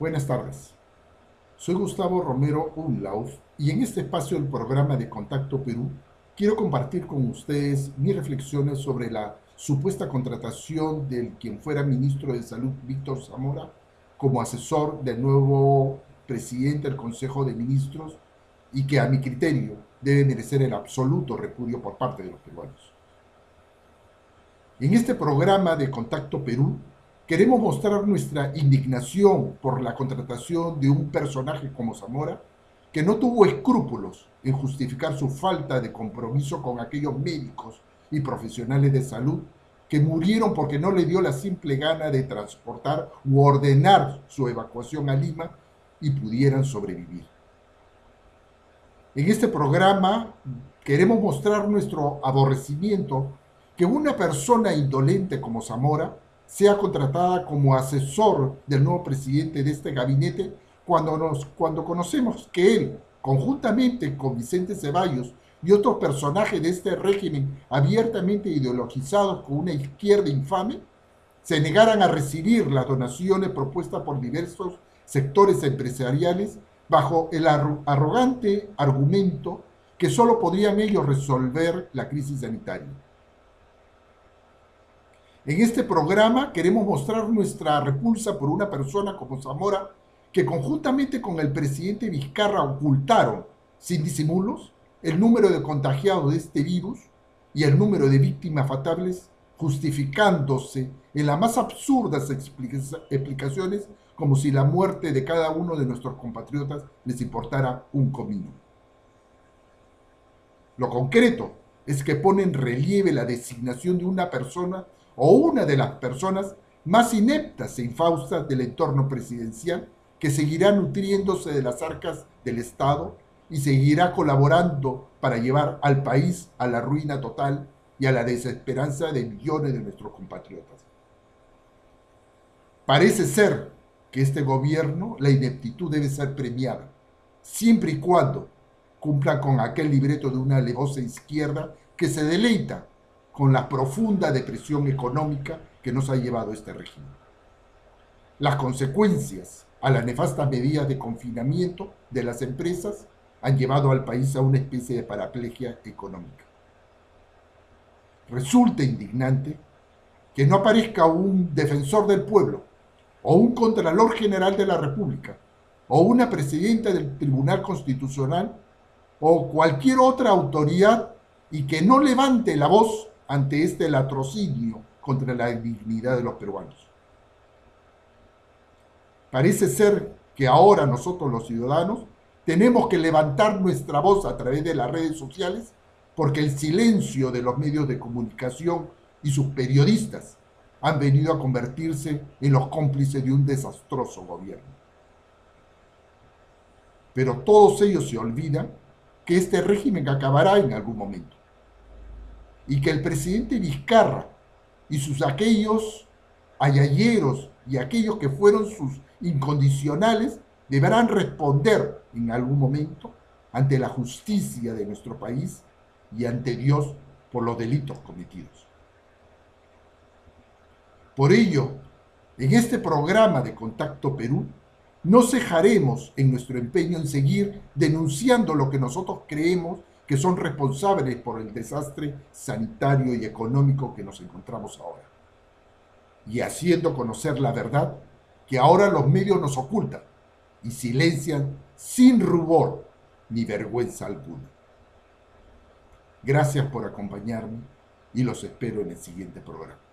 Buenas tardes. Soy Gustavo Romero Unlauf y en este espacio del programa de Contacto Perú quiero compartir con ustedes mis reflexiones sobre la supuesta contratación del quien fuera ministro de Salud Víctor Zamora como asesor del nuevo presidente del Consejo de Ministros y que a mi criterio debe merecer el absoluto repudio por parte de los peruanos. En este programa de Contacto Perú queremos mostrar nuestra indignación por la contratación de un personaje como Zamora que no tuvo escrúpulos en justificar su falta de compromiso con aquellos médicos y profesionales de salud que murieron porque no le dio la simple gana de transportar u ordenar su evacuación a Lima y pudieran sobrevivir. En este programa queremos mostrar nuestro aborrecimiento que una persona indolente como Zamora sea contratada como asesor del nuevo presidente de este gabinete cuando, nos, cuando conocemos que él, conjuntamente con Vicente Ceballos y otros personajes de este régimen abiertamente ideologizados con una izquierda infame, se negaran a recibir las donaciones propuestas por diversos sectores empresariales bajo el arrogante argumento que solo podrían ellos resolver la crisis sanitaria. En este programa queremos mostrar nuestra repulsa por una persona como Zamora que conjuntamente con el presidente Vizcarra ocultaron, sin disimulos, el número de contagiados de este virus y el número de víctimas fatales, justificándose en las más absurdas explicaciones como si la muerte de cada uno de nuestros compatriotas les importara un comino. Lo concreto es que pone en relieve la designación de una persona o una de las personas más ineptas e infaustas del entorno presidencial que seguirá nutriéndose de las arcas del Estado y seguirá colaborando para llevar al país a la ruina total y a la desesperanza de millones de nuestros compatriotas. Parece ser que este gobierno, la ineptitud debe ser premiada, siempre y cuando cumpla con aquel libreto de una alevosa izquierda que se deleita con la profunda depresión económica que nos ha llevado este régimen. Las consecuencias a las nefastas medidas de confinamiento de las empresas han llevado al país a una especie de paraplegia económica. Resulta indignante que no aparezca un defensor del pueblo o un Contralor General de la República o una presidenta del Tribunal Constitucional o cualquier otra autoridad y que no levante la voz ante este latrocinio contra la dignidad de los peruanos. Parece ser que ahora nosotros los ciudadanos tenemos que levantar nuestra voz a través de las redes sociales porque el silencio de los medios de comunicación y sus periodistas han venido a convertirse en los cómplices de un desastroso gobierno. Pero todos ellos se olvidan que este régimen acabará en algún momento y que el presidente Vizcarra y sus aquellos ayayeros y aquellos que fueron sus incondicionales deberán responder en algún momento ante la justicia de nuestro país y ante Dios por los delitos cometidos. Por ello, en este programa de Contacto Perú, no cejaremos en nuestro empeño en seguir denunciando lo que nosotros creemos que son responsables por el desastre sanitario y económico que nos encontramos ahora. Y haciendo conocer la verdad que ahora los medios nos ocultan y silencian sin rubor ni vergüenza alguna. Gracias por acompañarme y los espero en el siguiente programa.